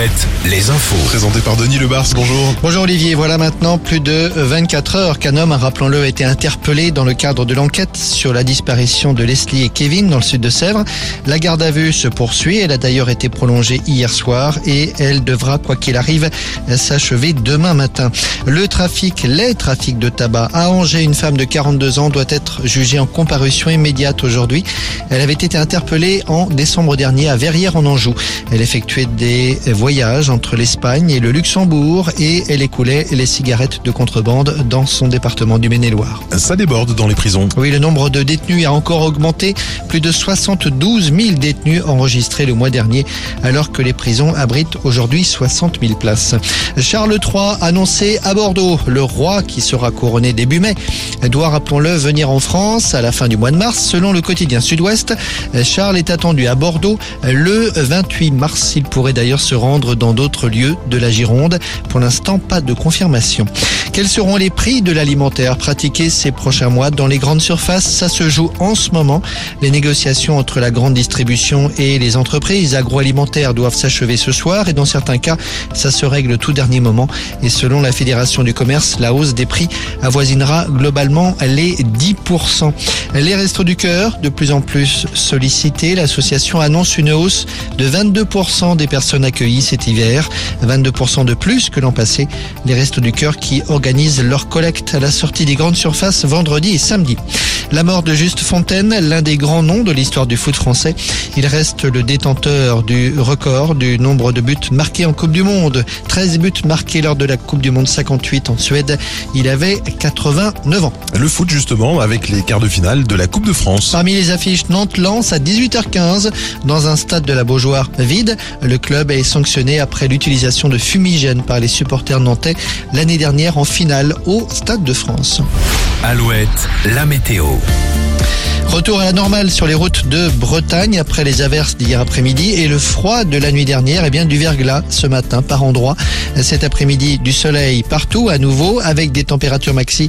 Alouette, les infos. Présenté par Denis Lebars, bonjour. Bonjour Olivier, voilà maintenant plus de 24 heures qu'un homme, rappelons-le, a été interpellé dans le cadre de l'enquête sur la disparition de Leslie et Kevin dans le sud de Sèvres. La garde à vue se poursuit, elle a d'ailleurs été prolongée hier soir et elle devra, quoi qu'il arrive, s'achever demain matin. Le trafic, les trafics de tabac à Angers, une femme de 42 ans doit être jugée en comparution immédiate aujourd'hui. Elle avait été interpellée en décembre dernier à Verrières en Anjou. Elle effectuait des voyages entre l'Espagne et le Luxembourg et elle écoulait les cigarettes de contrebande dans son département du Maine-et-Loire. Ça déborde dans les prisons. Oui, le nombre de détenus a encore augmenté. Plus de 72 000 détenus enregistrés le mois dernier, alors que les prisons abritent aujourd'hui 60 000 places. Charles III annoncé à Bordeaux. Le roi, qui sera couronné début mai, doit, rappelons-le, venir en France à la fin du mois de mars. Selon le quotidien Sud-Ouest, Charles est attendu à Bordeaux le 28 mars. Il pourrait d'ailleurs se rendre dans d'autres lieux de la Gironde. Pour l'instant, pas de confirmation. Quels seront les prix de l'alimentaire pratiqués ces prochains mois dans les grandes surfaces? Ça se joue en ce moment. Les négociations entre la grande distribution et les entreprises agroalimentaires doivent s'achever ce soir et dans certains cas, ça se règle tout dernier moment. Et selon la Fédération du commerce, la hausse des prix avoisinera globalement les 10%. Les restos du cœur, de plus en plus sollicités, l'association annonce une hausse de 22% des personnes accueillies cet hiver, 22% de plus que l'an passé. Les restos du cœur qui organisent leur collecte à la sortie des grandes surfaces vendredi et samedi. La mort de Juste Fontaine, l'un des grands noms de l'histoire du foot français. Il reste le détenteur du record du nombre de buts marqués en Coupe du Monde. 13 buts marqués lors de la Coupe du Monde 58 en Suède. Il avait 89 ans. Le foot justement avec les quarts de finale de la Coupe de France. Parmi les affiches, Nantes lance à 18h15 dans un stade de la Beaujoire vide. Le club est sanctionné après l'utilisation de fumigènes par les supporters nantais l'année dernière en finale au Stade de France. Alouette, la météo. Retour à la normale sur les routes de Bretagne après les averses d'hier après-midi et le froid de la nuit dernière et bien du verglas ce matin par endroit. Cet après-midi du soleil partout à nouveau avec des températures maxi